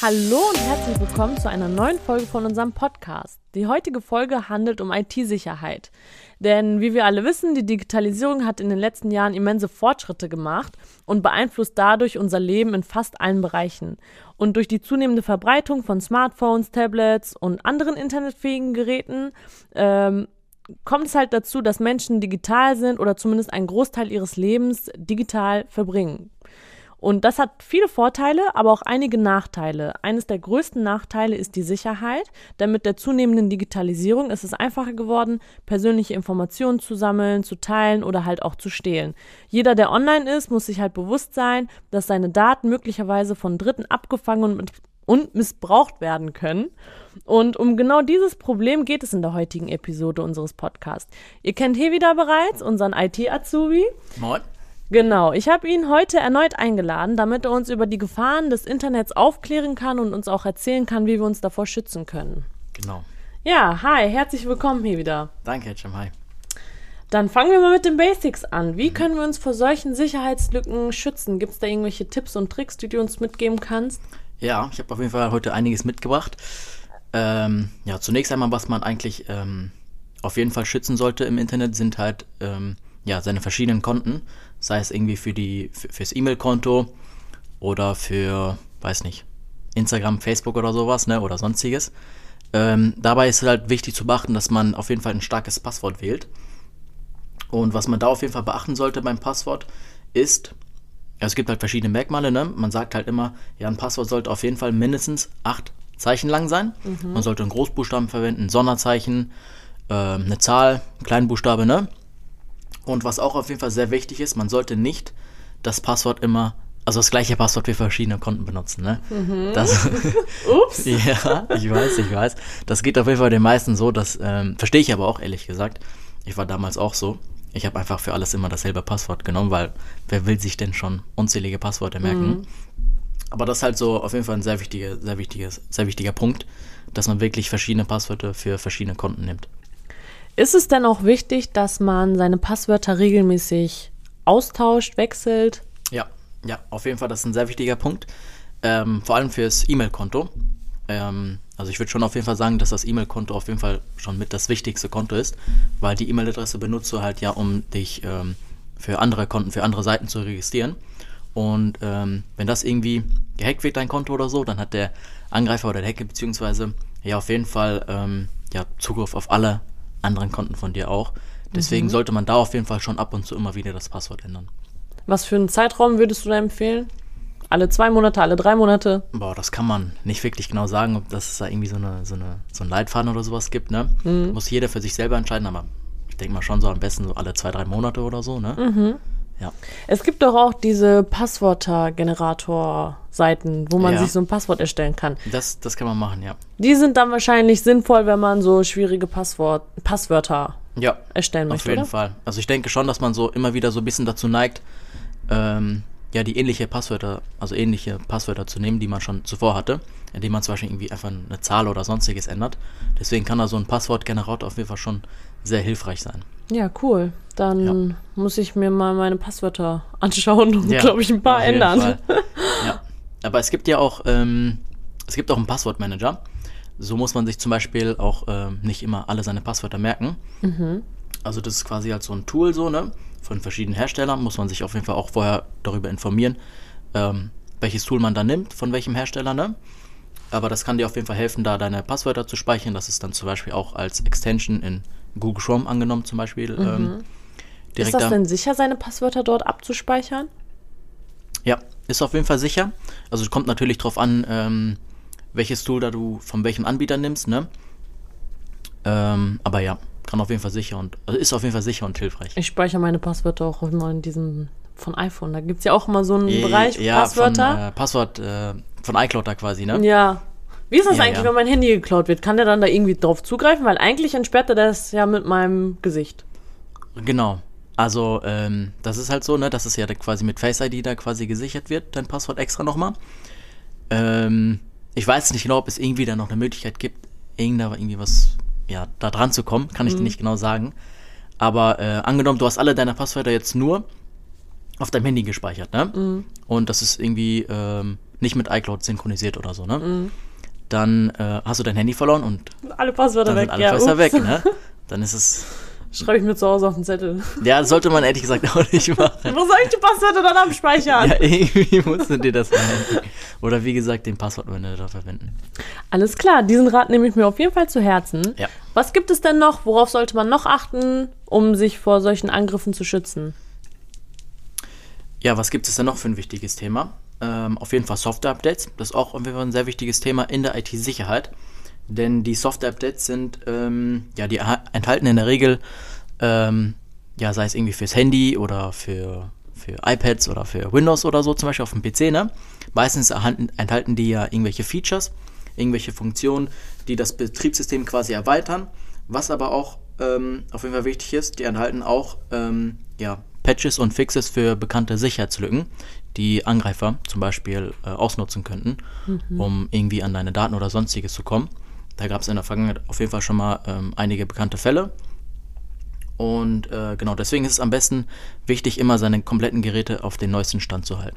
Hallo und herzlich willkommen zu einer neuen Folge von unserem Podcast. Die heutige Folge handelt um IT-Sicherheit. Denn wie wir alle wissen, die Digitalisierung hat in den letzten Jahren immense Fortschritte gemacht und beeinflusst dadurch unser Leben in fast allen Bereichen. Und durch die zunehmende Verbreitung von Smartphones, Tablets und anderen internetfähigen Geräten ähm, kommt es halt dazu, dass Menschen digital sind oder zumindest einen Großteil ihres Lebens digital verbringen. Und das hat viele Vorteile, aber auch einige Nachteile. Eines der größten Nachteile ist die Sicherheit, denn mit der zunehmenden Digitalisierung ist es einfacher geworden, persönliche Informationen zu sammeln, zu teilen oder halt auch zu stehlen. Jeder, der online ist, muss sich halt bewusst sein, dass seine Daten möglicherweise von Dritten abgefangen und, und missbraucht werden können. Und um genau dieses Problem geht es in der heutigen Episode unseres Podcasts. Ihr kennt hier wieder bereits, unseren IT-Azubi. Moin. Genau, ich habe ihn heute erneut eingeladen, damit er uns über die Gefahren des Internets aufklären kann und uns auch erzählen kann, wie wir uns davor schützen können. Genau. Ja, hi, herzlich willkommen hier wieder. Danke, Jim. Hi. Dann fangen wir mal mit den Basics an. Wie können wir uns vor solchen Sicherheitslücken schützen? Gibt es da irgendwelche Tipps und Tricks, die du uns mitgeben kannst? Ja, ich habe auf jeden Fall heute einiges mitgebracht. Ähm, ja, zunächst einmal, was man eigentlich ähm, auf jeden Fall schützen sollte im Internet, sind halt ähm, ja, seine verschiedenen Konten sei es irgendwie für die für, fürs E-Mail-Konto oder für, weiß nicht, Instagram, Facebook oder sowas, ne, oder sonstiges. Ähm, dabei ist es halt wichtig zu beachten, dass man auf jeden Fall ein starkes Passwort wählt. Und was man da auf jeden Fall beachten sollte beim Passwort ist, es gibt halt verschiedene Merkmale, ne? Man sagt halt immer, ja, ein Passwort sollte auf jeden Fall mindestens acht Zeichen lang sein. Mhm. Man sollte einen Großbuchstaben verwenden, ein Sonderzeichen, äh, eine Zahl, Kleinbuchstabe, ne? Und was auch auf jeden Fall sehr wichtig ist, man sollte nicht das Passwort immer, also das gleiche Passwort für verschiedene Konten benutzen. Ne? Mhm. Das, Ups. ja, ich weiß, ich weiß. Das geht auf jeden Fall den meisten so, das ähm, verstehe ich aber auch ehrlich gesagt. Ich war damals auch so. Ich habe einfach für alles immer dasselbe Passwort genommen, weil wer will sich denn schon unzählige Passworte merken? Mhm. Aber das ist halt so auf jeden Fall ein sehr wichtiger, sehr wichtiges, sehr wichtiger Punkt, dass man wirklich verschiedene Passwörter für verschiedene Konten nimmt. Ist es denn auch wichtig, dass man seine Passwörter regelmäßig austauscht, wechselt? Ja, ja, auf jeden Fall, das ist ein sehr wichtiger Punkt. Ähm, vor allem fürs E-Mail-Konto. Ähm, also ich würde schon auf jeden Fall sagen, dass das E-Mail-Konto auf jeden Fall schon mit das wichtigste Konto ist, weil die E-Mail-Adresse benutzt du halt ja, um dich ähm, für andere Konten, für andere Seiten zu registrieren. Und ähm, wenn das irgendwie gehackt wird, dein Konto oder so, dann hat der Angreifer oder der Hacker beziehungsweise ja auf jeden Fall ähm, ja, Zugriff auf alle anderen Konten von dir auch. Deswegen mhm. sollte man da auf jeden Fall schon ab und zu immer wieder das Passwort ändern. Was für einen Zeitraum würdest du da empfehlen? Alle zwei Monate, alle drei Monate? Boah, das kann man nicht wirklich genau sagen, ob das da irgendwie so, eine, so, eine, so ein Leitfaden oder sowas gibt. Ne? Mhm. Muss jeder für sich selber entscheiden, aber ich denke mal schon so am besten so alle zwei, drei Monate oder so. Ne? Mhm. Ja. Es gibt doch auch diese Passwörter-Generator-Seiten, wo man ja. sich so ein Passwort erstellen kann. Das, das kann man machen, ja. Die sind dann wahrscheinlich sinnvoll, wenn man so schwierige Passwort, Passwörter ja, erstellen möchte. Auf jeden oder? Fall. Also ich denke schon, dass man so immer wieder so ein bisschen dazu neigt, ähm, ja, die ähnliche Passwörter, also ähnliche Passwörter zu nehmen, die man schon zuvor hatte, indem man zum Beispiel irgendwie einfach eine Zahl oder sonstiges ändert. Deswegen kann da so ein Passwortgenerator auf jeden Fall schon sehr hilfreich sein. Ja, cool. Dann ja. muss ich mir mal meine Passwörter anschauen und, ja, glaube ich, ein paar ändern. ja. Aber es gibt ja auch, ähm, es gibt auch einen Passwortmanager. So muss man sich zum Beispiel auch ähm, nicht immer alle seine Passwörter merken. Mhm. Also das ist quasi halt so ein Tool so, ne? Von verschiedenen Herstellern muss man sich auf jeden Fall auch vorher darüber informieren, ähm, welches Tool man da nimmt, von welchem Hersteller, ne? Aber das kann dir auf jeden Fall helfen, da deine Passwörter zu speichern. Das ist dann zum Beispiel auch als Extension in Google Chrome angenommen zum Beispiel. Mhm. Ähm, ist das denn sicher, seine Passwörter dort abzuspeichern? Ja, ist auf jeden Fall sicher. Also es kommt natürlich darauf an, ähm, welches Tool da du von welchem Anbieter nimmst, ne? Ähm, aber ja, kann auf jeden Fall sicher und also ist auf jeden Fall sicher und hilfreich. Ich speichere meine Passwörter auch immer in diesem von iPhone. Da gibt es ja auch immer so einen e Bereich ja, Passwörter. Von, äh, Passwort äh, von iCloud da quasi, ne? Ja. Wie ist das ja, eigentlich, ja. wenn mein Handy geklaut wird? Kann der dann da irgendwie drauf zugreifen? Weil eigentlich entsperrt er das ja mit meinem Gesicht. Genau. Also, ähm, das ist halt so, ne, dass es ja quasi mit Face ID da quasi gesichert wird, dein Passwort extra nochmal. Ähm, ich weiß nicht genau, ob es irgendwie da noch eine Möglichkeit gibt, irgendwie was, ja, da dran zu kommen, kann ich mhm. dir nicht genau sagen. Aber äh, angenommen, du hast alle deine Passwörter jetzt nur auf deinem Handy gespeichert, ne? Mhm. Und das ist irgendwie ähm, nicht mit iCloud synchronisiert oder so, ne? Mhm. Dann äh, hast du dein Handy verloren und alle Passwörter weg. alle Passwörter weg, ne? Dann ist es Schreibe ich mir zu Hause auf den Zettel. Ja, das sollte man ehrlich gesagt auch nicht machen. Wo soll ich die Passwörter dann abspeichern? Ja, irgendwie musst du dir das merken. Oder wie gesagt, den Passwortmanager verwenden. Alles klar, diesen Rat nehme ich mir auf jeden Fall zu Herzen. Ja. Was gibt es denn noch? Worauf sollte man noch achten, um sich vor solchen Angriffen zu schützen? Ja, was gibt es denn noch für ein wichtiges Thema? Ähm, auf jeden Fall Software-Updates. Das ist auch auf jeden Fall ein sehr wichtiges Thema in der IT-Sicherheit. Denn die Software-Updates sind, ähm, ja, die enthalten in der Regel, ähm, ja, sei es irgendwie fürs Handy oder für, für iPads oder für Windows oder so, zum Beispiel auf dem PC, ne? Meistens enthalten die ja irgendwelche Features, irgendwelche Funktionen, die das Betriebssystem quasi erweitern. Was aber auch ähm, auf jeden Fall wichtig ist, die enthalten auch ähm, ja, Patches und Fixes für bekannte Sicherheitslücken, die Angreifer zum Beispiel äh, ausnutzen könnten, mhm. um irgendwie an deine Daten oder sonstiges zu kommen. Da gab es in der Vergangenheit auf jeden Fall schon mal ähm, einige bekannte Fälle. Und äh, genau deswegen ist es am besten wichtig, immer seine kompletten Geräte auf den neuesten Stand zu halten.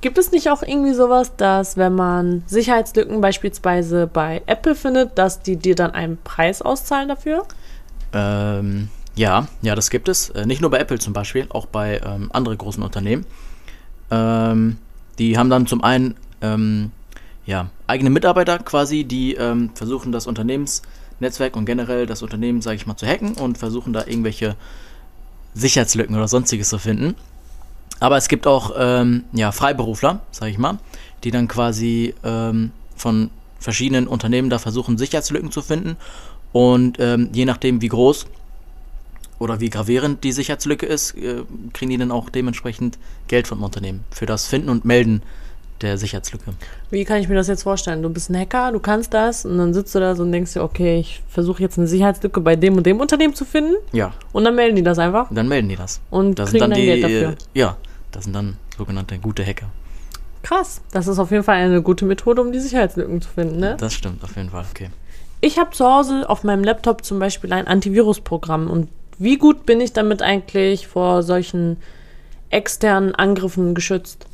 Gibt es nicht auch irgendwie sowas, dass wenn man Sicherheitslücken beispielsweise bei Apple findet, dass die dir dann einen Preis auszahlen dafür? Ähm, ja, ja, das gibt es. Äh, nicht nur bei Apple zum Beispiel, auch bei ähm, anderen großen Unternehmen. Ähm, die haben dann zum einen ähm, ja, eigene Mitarbeiter quasi, die ähm, versuchen das Unternehmensnetzwerk und generell das Unternehmen, sage ich mal, zu hacken und versuchen da irgendwelche Sicherheitslücken oder sonstiges zu finden. Aber es gibt auch ähm, ja, Freiberufler, sage ich mal, die dann quasi ähm, von verschiedenen Unternehmen da versuchen, Sicherheitslücken zu finden. Und je nachdem, wie groß oder wie gravierend die Sicherheitslücke ist, äh, kriegen die dann auch dementsprechend Geld vom Unternehmen für das Finden und Melden der Sicherheitslücke. Wie kann ich mir das jetzt vorstellen? Du bist ein Hacker, du kannst das und dann sitzt du da so und denkst dir, okay, ich versuche jetzt eine Sicherheitslücke bei dem und dem Unternehmen zu finden. Ja. Und dann melden die das einfach. Und dann melden die das. Und das kriegen sind dann, dann die, Geld dafür. Ja, das sind dann sogenannte gute Hacker. Krass. Das ist auf jeden Fall eine gute Methode, um die Sicherheitslücken zu finden, ne? Das stimmt, auf jeden Fall. Okay. Ich habe zu Hause auf meinem Laptop zum Beispiel ein Antivirusprogramm und wie gut bin ich damit eigentlich vor solchen externen Angriffen geschützt?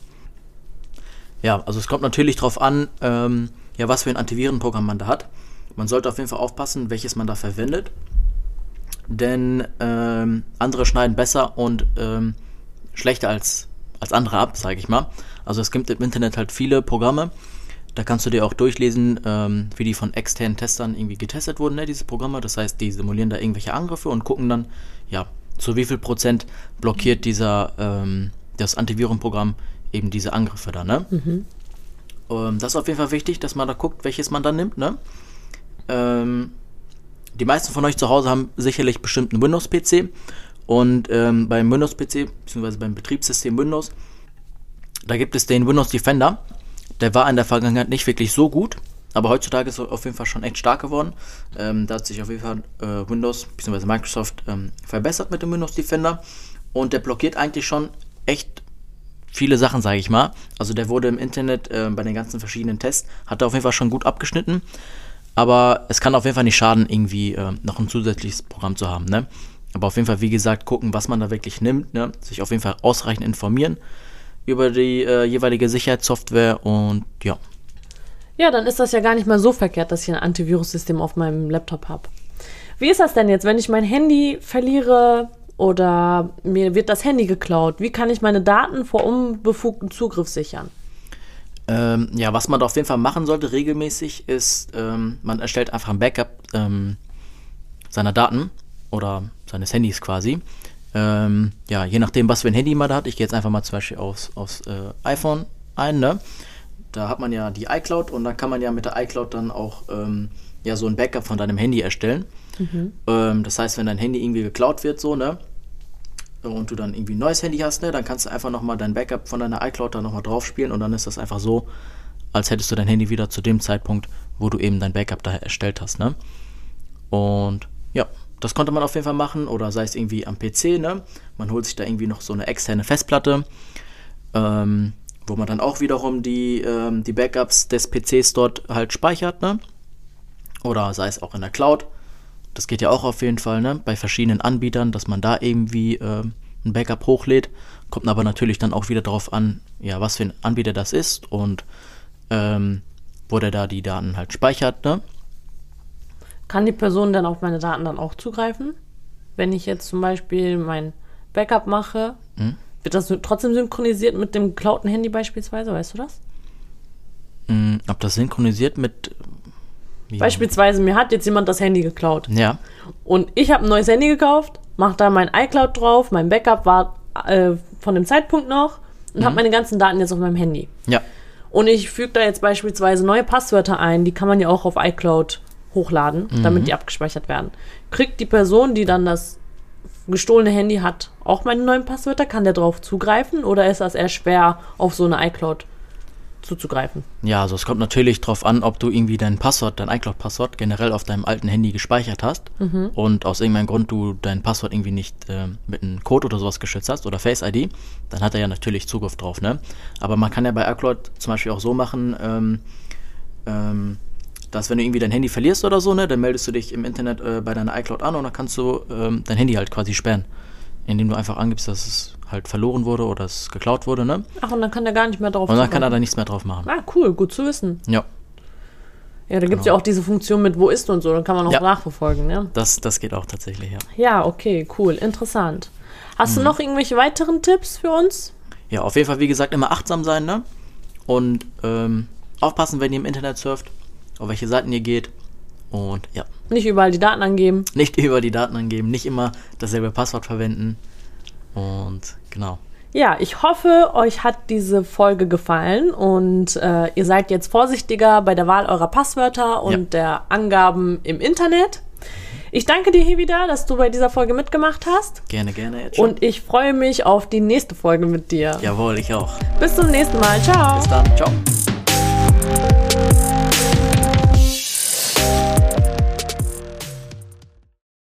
Ja, also es kommt natürlich darauf an, ähm, ja, was für ein Antivirenprogramm man da hat. Man sollte auf jeden Fall aufpassen, welches man da verwendet. Denn ähm, andere schneiden besser und ähm, schlechter als, als andere ab, sage ich mal. Also es gibt im Internet halt viele Programme. Da kannst du dir auch durchlesen, ähm, wie die von externen Testern irgendwie getestet wurden, ne, diese Programme. Das heißt, die simulieren da irgendwelche Angriffe und gucken dann, ja, zu wie viel Prozent blockiert dieser ähm, das Antivirenprogramm eben diese Angriffe da, ne? Mhm. Ähm, das ist auf jeden Fall wichtig, dass man da guckt, welches man dann nimmt, ne? Ähm, die meisten von euch zu Hause haben sicherlich bestimmt einen Windows-PC und ähm, beim Windows-PC, beziehungsweise beim Betriebssystem Windows, da gibt es den Windows Defender. Der war in der Vergangenheit nicht wirklich so gut, aber heutzutage ist er auf jeden Fall schon echt stark geworden. Ähm, da hat sich auf jeden Fall äh, Windows bzw. Microsoft ähm, verbessert mit dem Windows Defender und der blockiert eigentlich schon echt viele Sachen, sage ich mal. Also der wurde im Internet äh, bei den ganzen verschiedenen Tests, hat er auf jeden Fall schon gut abgeschnitten. Aber es kann auf jeden Fall nicht schaden, irgendwie äh, noch ein zusätzliches Programm zu haben. Ne? Aber auf jeden Fall, wie gesagt, gucken, was man da wirklich nimmt. Ne? Sich auf jeden Fall ausreichend informieren über die äh, jeweilige Sicherheitssoftware und ja. Ja, dann ist das ja gar nicht mal so verkehrt, dass ich ein Antivirussystem auf meinem Laptop habe. Wie ist das denn jetzt, wenn ich mein Handy verliere, oder mir wird das Handy geklaut. Wie kann ich meine Daten vor unbefugtem Zugriff sichern? Ähm, ja, was man da auf jeden Fall machen sollte regelmäßig ist, ähm, man erstellt einfach ein Backup ähm, seiner Daten oder seines Handys quasi. Ähm, ja, je nachdem, was für ein Handy man da hat. Ich gehe jetzt einfach mal zum Beispiel aufs, aufs äh, iPhone ein. Ne? Da hat man ja die iCloud und dann kann man ja mit der iCloud dann auch ähm, ja so ein Backup von deinem Handy erstellen. Mhm. Ähm, das heißt, wenn dein Handy irgendwie geklaut wird, so, ne? und du dann irgendwie ein neues Handy hast, ne, dann kannst du einfach nochmal dein Backup von deiner iCloud da nochmal drauf spielen und dann ist das einfach so, als hättest du dein Handy wieder zu dem Zeitpunkt, wo du eben dein Backup da erstellt hast, ne? Und ja, das konnte man auf jeden Fall machen oder sei es irgendwie am PC, ne? Man holt sich da irgendwie noch so eine externe Festplatte, ähm, wo man dann auch wiederum die, ähm, die Backups des PCs dort halt speichert, ne? Oder sei es auch in der Cloud. Das geht ja auch auf jeden Fall, ne? Bei verschiedenen Anbietern, dass man da irgendwie äh, ein Backup hochlädt. Kommt aber natürlich dann auch wieder darauf an, ja, was für ein Anbieter das ist und ähm, wo der da die Daten halt speichert. Ne? Kann die Person dann auf meine Daten dann auch zugreifen? Wenn ich jetzt zum Beispiel mein Backup mache, Hm? wird das trotzdem synchronisiert mit dem geklauten Handy beispielsweise, weißt du das? Mm, ob das synchronisiert mit. Wie? Beispielsweise, mir hat jetzt jemand das Handy geklaut. Ja, Und ich habe ein neues Handy gekauft, mache da mein iCloud drauf, mein Backup war äh, von dem Zeitpunkt noch und habe meine ganzen Daten jetzt auf meinem Handy. ja, Und ich füge da jetzt beispielsweise neue Passwörter ein, die kann man ja auch auf iCloud hochladen, damit die abgespeichert werden. Kriegt die Person, die dann das gestohlene Handy hat, auch meine neuen Passwörter? Kann der drauf zugreifen oder ist das eher schwer, auf so eine iCloud zuzugreifen? Ja, also es kommt natürlich drauf an, ob du irgendwie dein Passwort, dein iCloud-Passwort generell auf deinem alten Handy gespeichert hast und aus irgendeinem Grund du dein Passwort irgendwie nicht ähm, mit einem Code oder sowas geschützt hast oder Face ID, dann hat er ja natürlich Zugriff drauf, ne? Aber man kann ja bei iCloud zum Beispiel auch so machen, ähm, ähm, dass wenn du irgendwie dein Handy verlierst oder so, ne, dann meldest du dich im Internet äh, bei deiner iCloud an und dann kannst du ähm, dein Handy halt quasi sperren, indem du einfach angibst, dass es halt verloren wurde oder es geklaut wurde, ne? Ach, und dann kann der gar nicht mehr drauf Und dann kann er da nichts mehr drauf machen. Ah, cool, gut zu wissen. Ja. Ja, da gibt es ja auch diese Funktion mit Wo ist und so, dann kann man auch Ja. nachverfolgen, ne? Das, das geht auch tatsächlich, ja. Ja, okay, cool, interessant. Hast du noch irgendwelche weiteren Tipps für uns? Ja, auf jeden Fall, wie gesagt, immer achtsam sein, ne? Und ähm, aufpassen, wenn ihr im Internet surft, auf welche Seiten ihr geht. Und ja, Nicht überall die Daten angeben. nicht über die Daten angeben, nicht immer dasselbe Passwort verwenden. Und genau. Ja, ich hoffe, euch hat diese Folge gefallen und äh, ihr seid jetzt vorsichtiger bei der Wahl eurer Passwörter und Ja. der Angaben im Internet. Ich danke dir hier wieder, dass du bei dieser Folge mitgemacht hast Gerne, gerne jetzt und ich freue mich auf die nächste Folge mit dir. Jawohl, ich auch. Bis zum nächsten Mal. Ciao. Bis dann. Ciao.